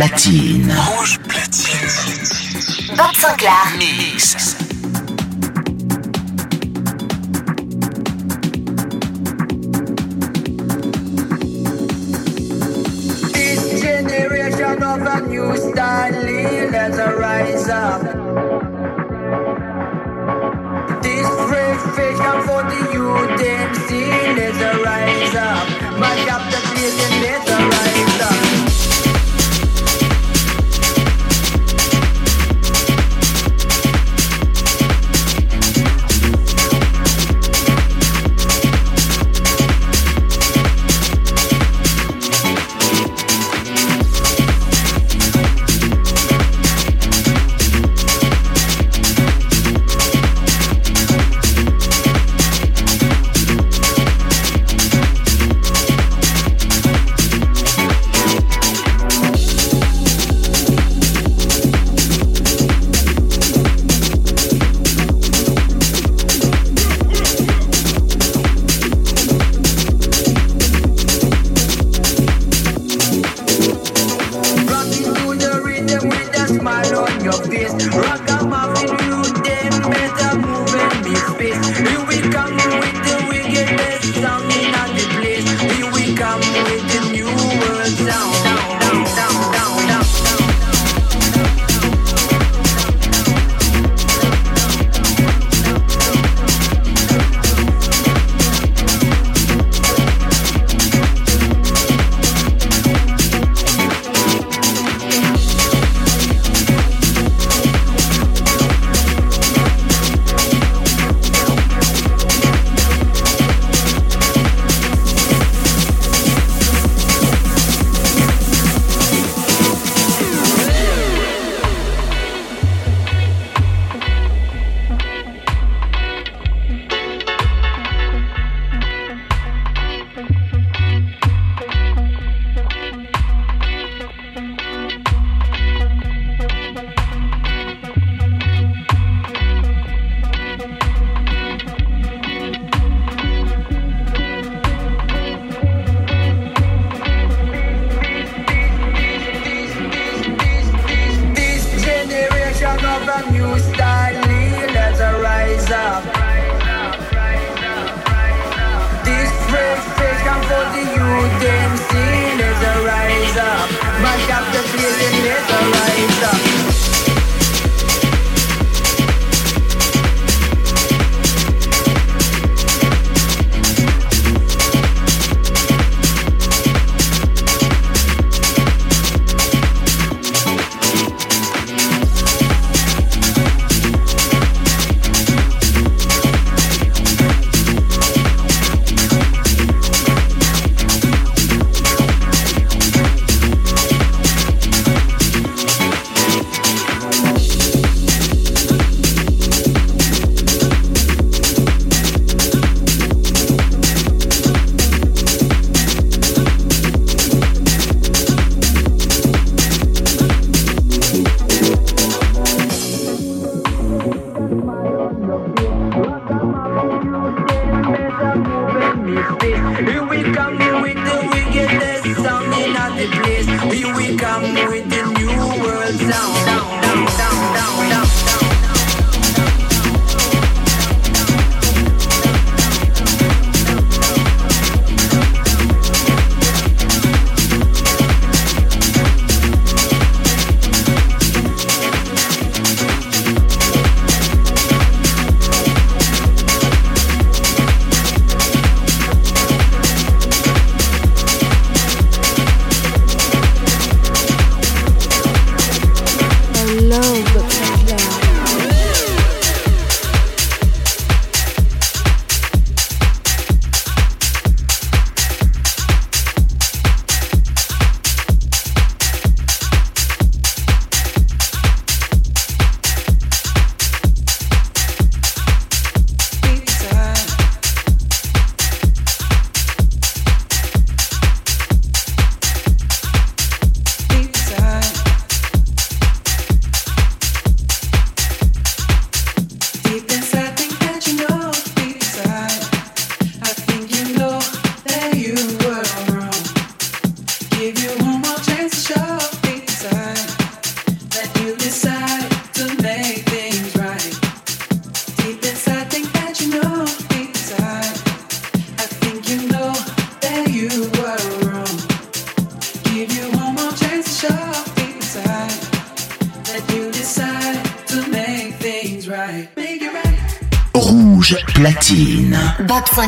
Platine. Rouge platine. Bob Sinclair. Mix.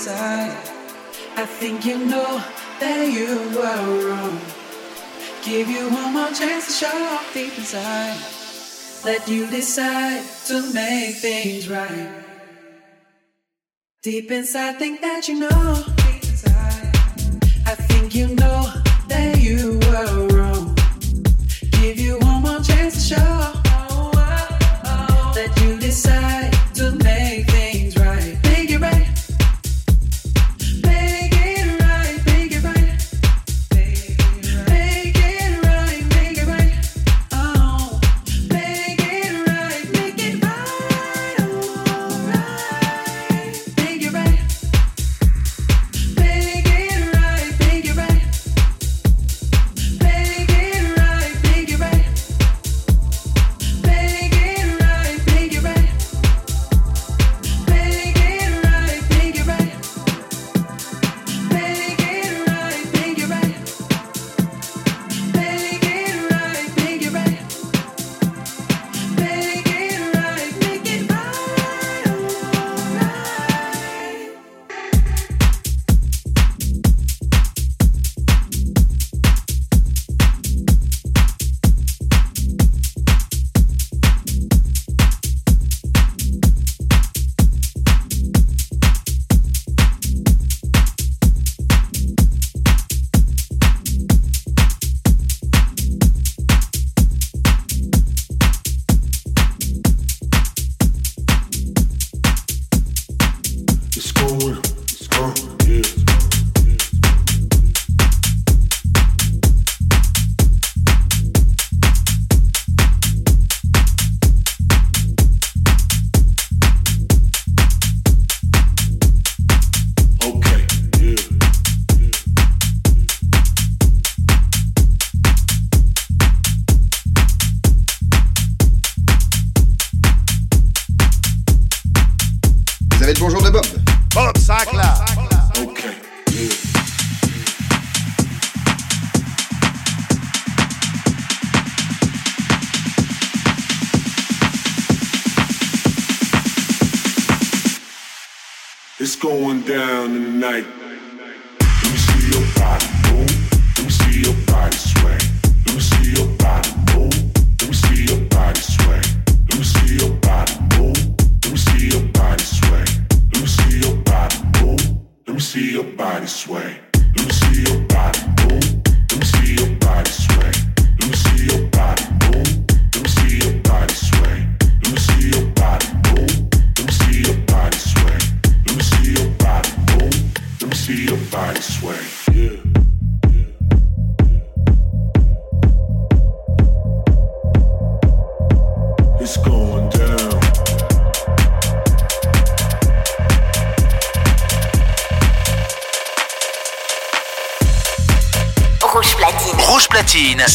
inside. I think you know that you were wrong. Give you one more chance to show off deep inside. Let you decide to make things right. Deep inside, think that you know. Deep inside, I think you know that you were wrong. Give you one more chance to show that you decide. down tonight.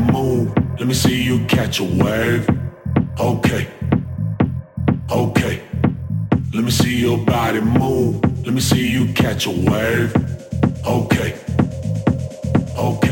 move. Let me see you catch a wave. Okay. Okay. Let me see your body move. Let me see you catch a wave. Okay. Okay.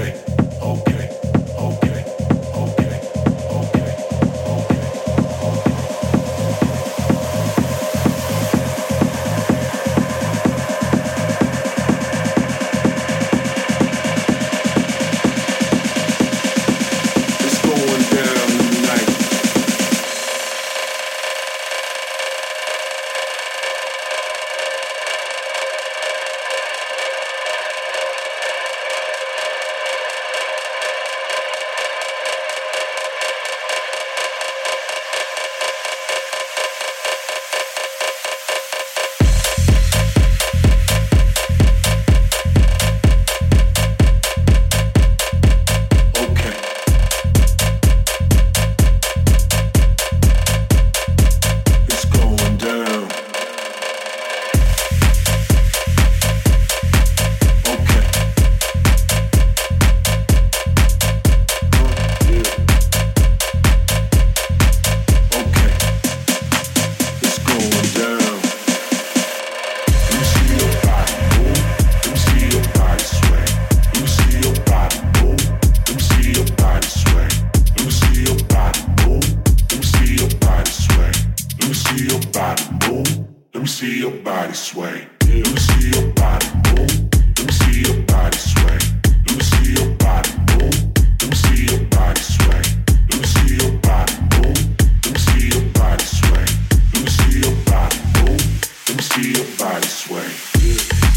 this way.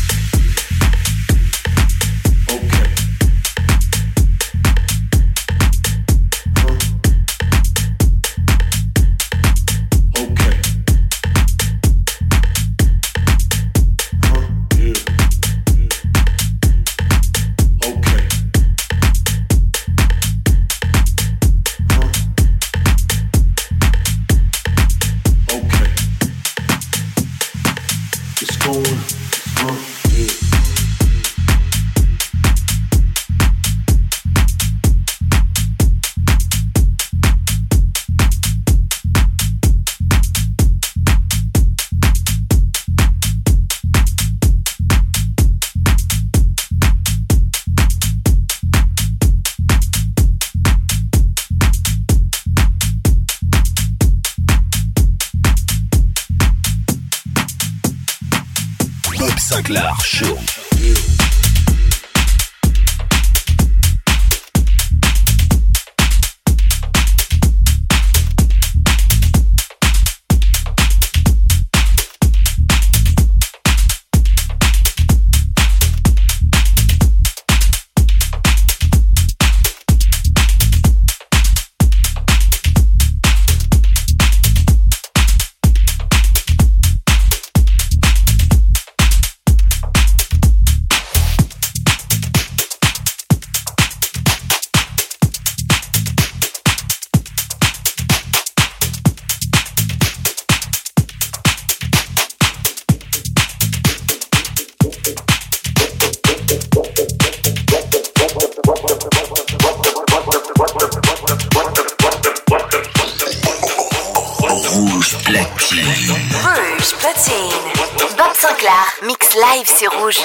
platine. Rouge platine. Bob Sinclair, mix live, sur rouge.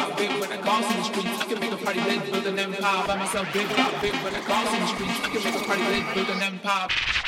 out big when I cross in the streets. I can make a party lit, build an empire by myself. Big out big when I cross in the streets. I can make a party lit, build an empire.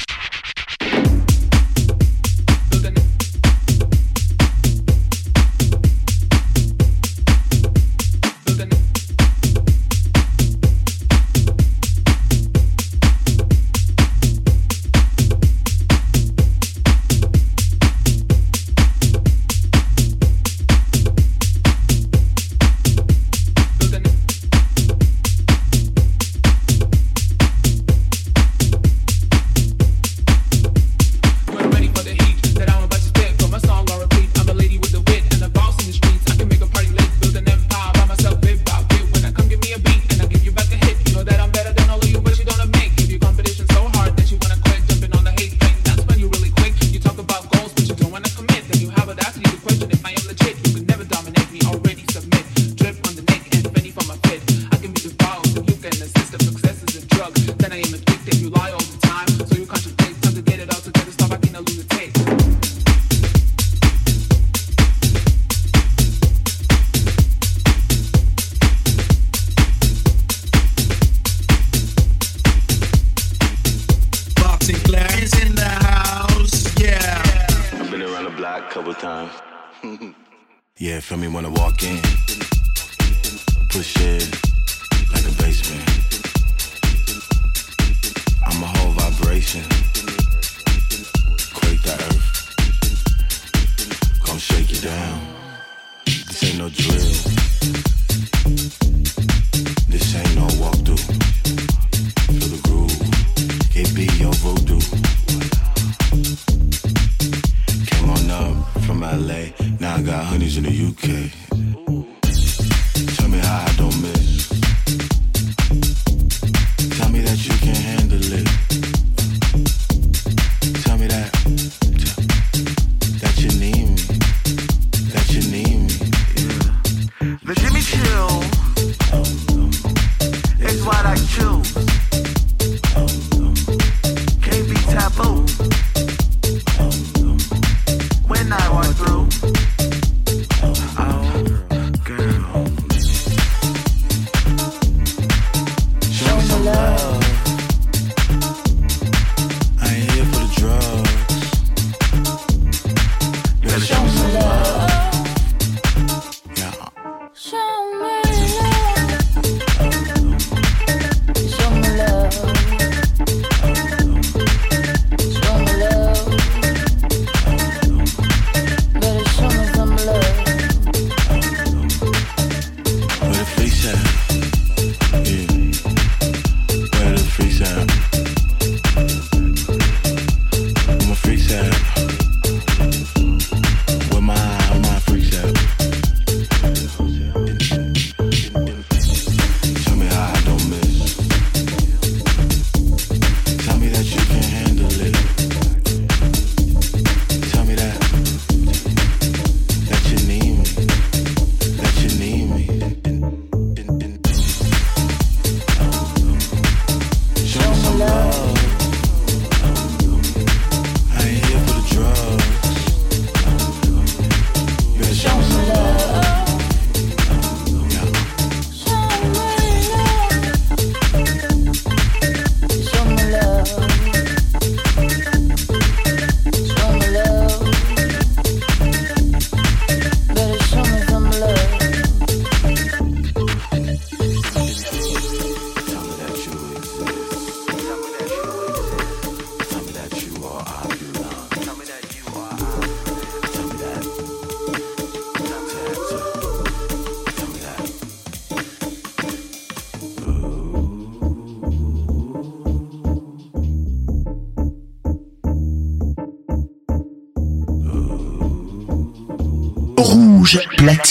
okay.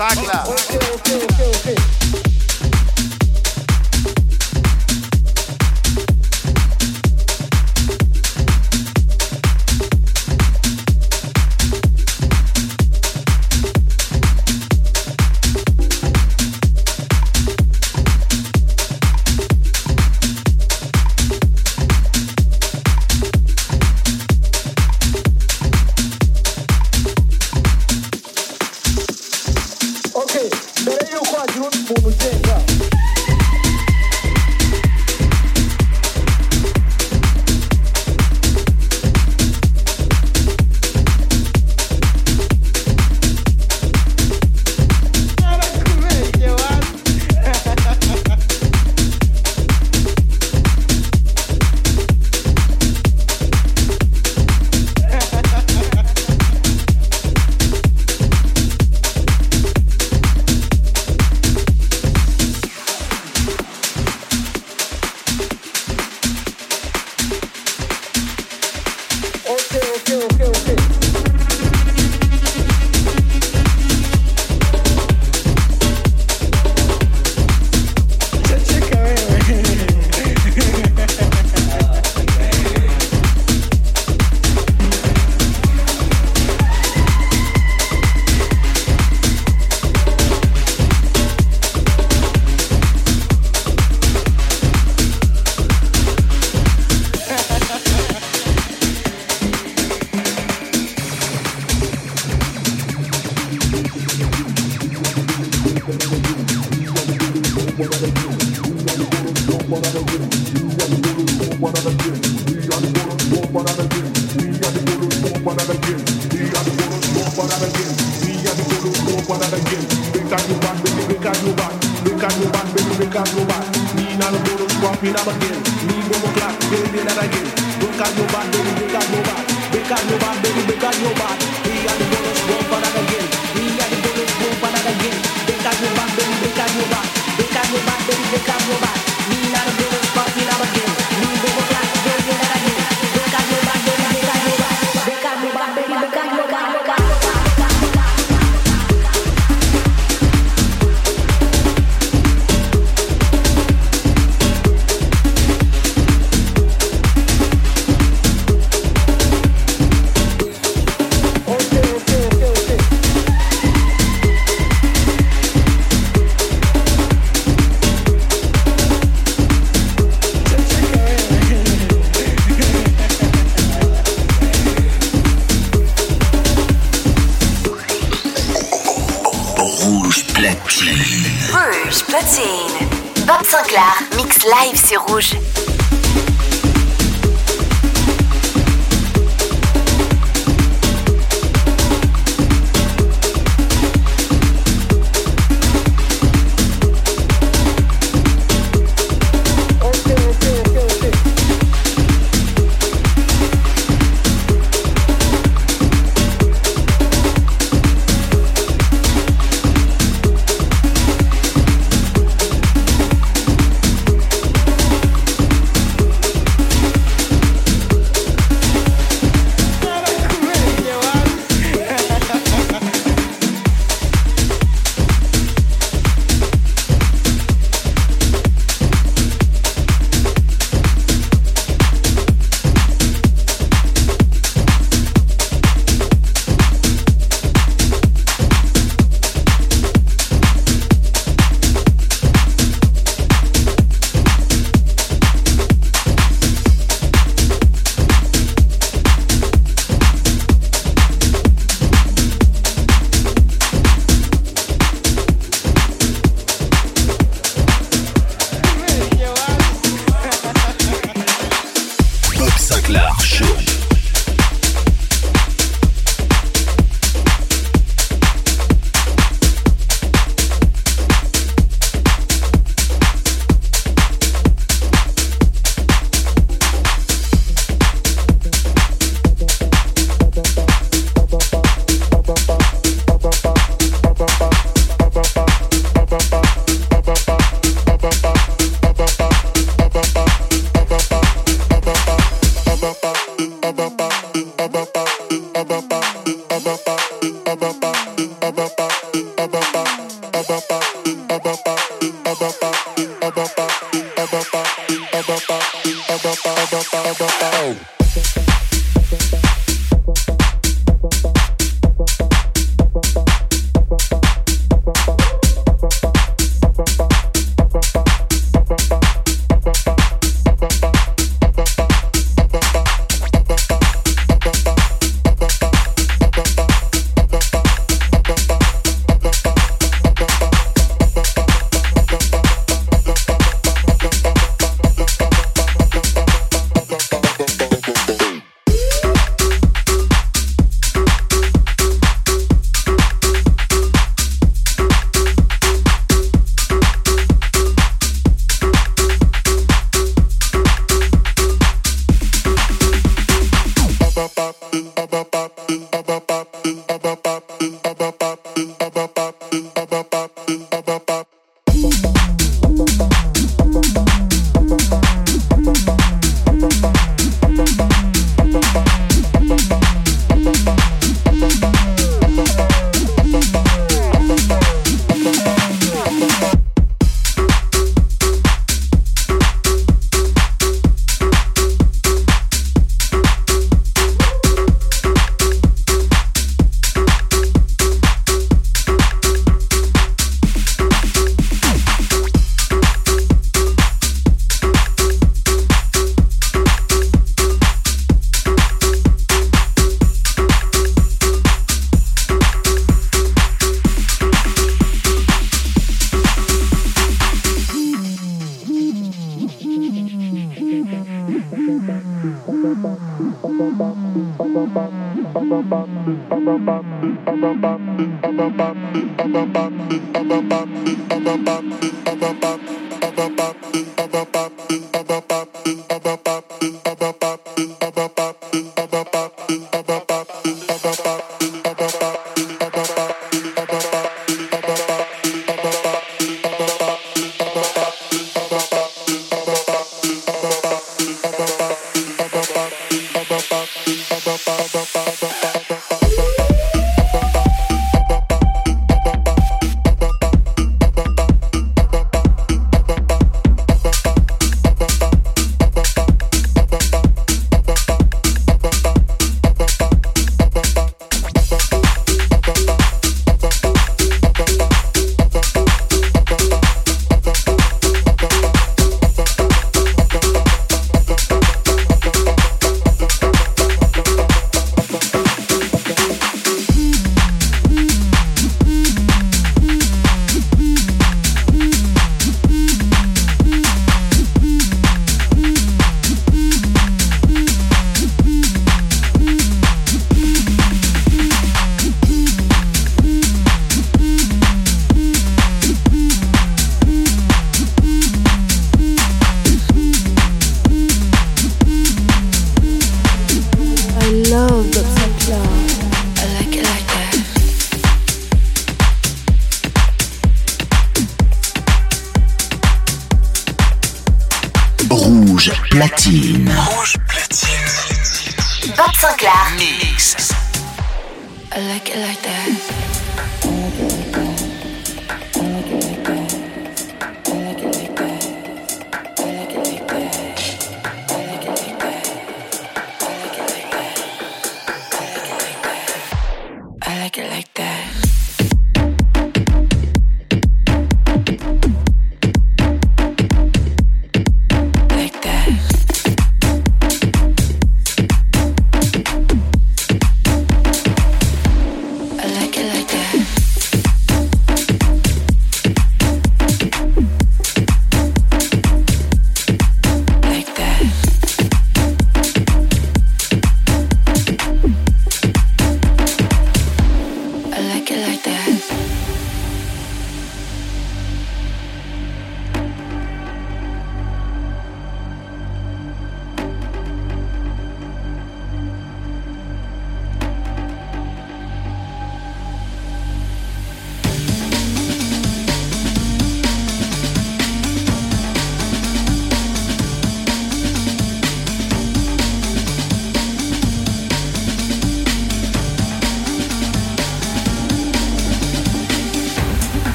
Sagla.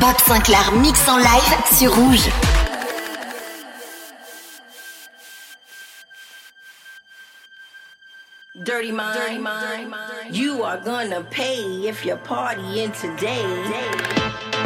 Bob Sinclair mix en live sur Rouge. Dirty mind, dirty mind, you are gonna pay if you're partying today.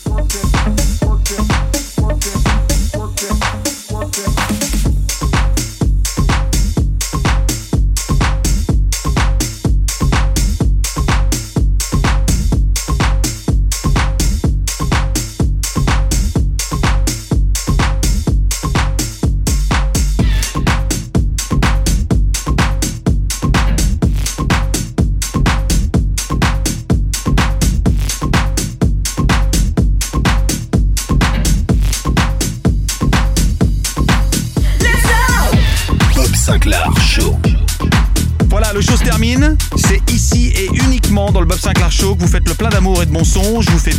Bon son. Je vous fais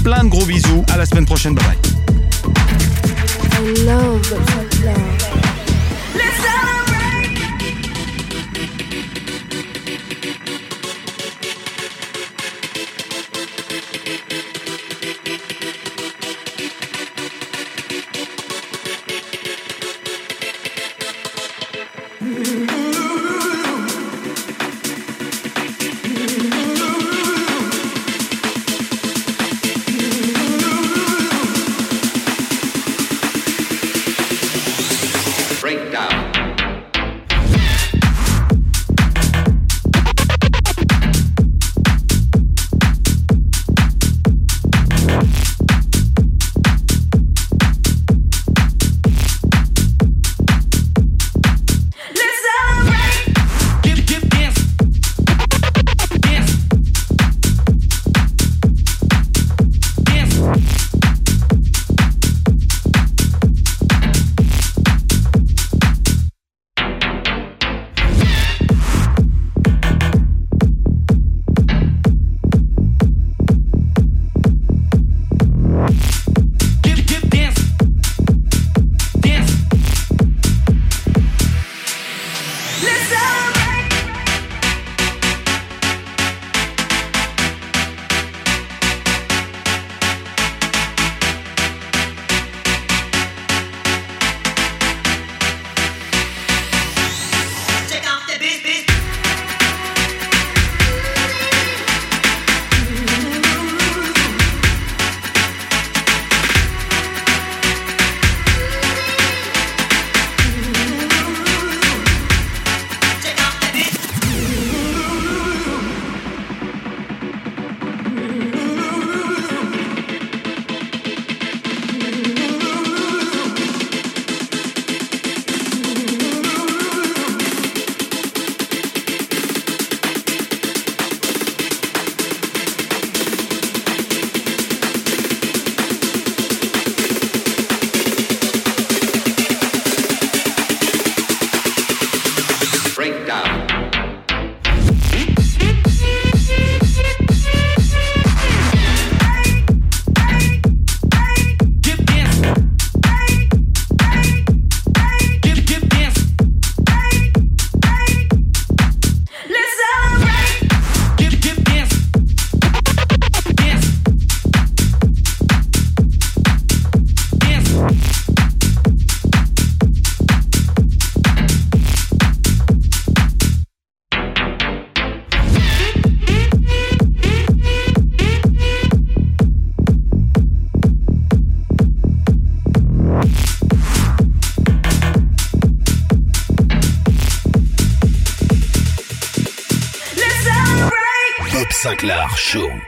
Show.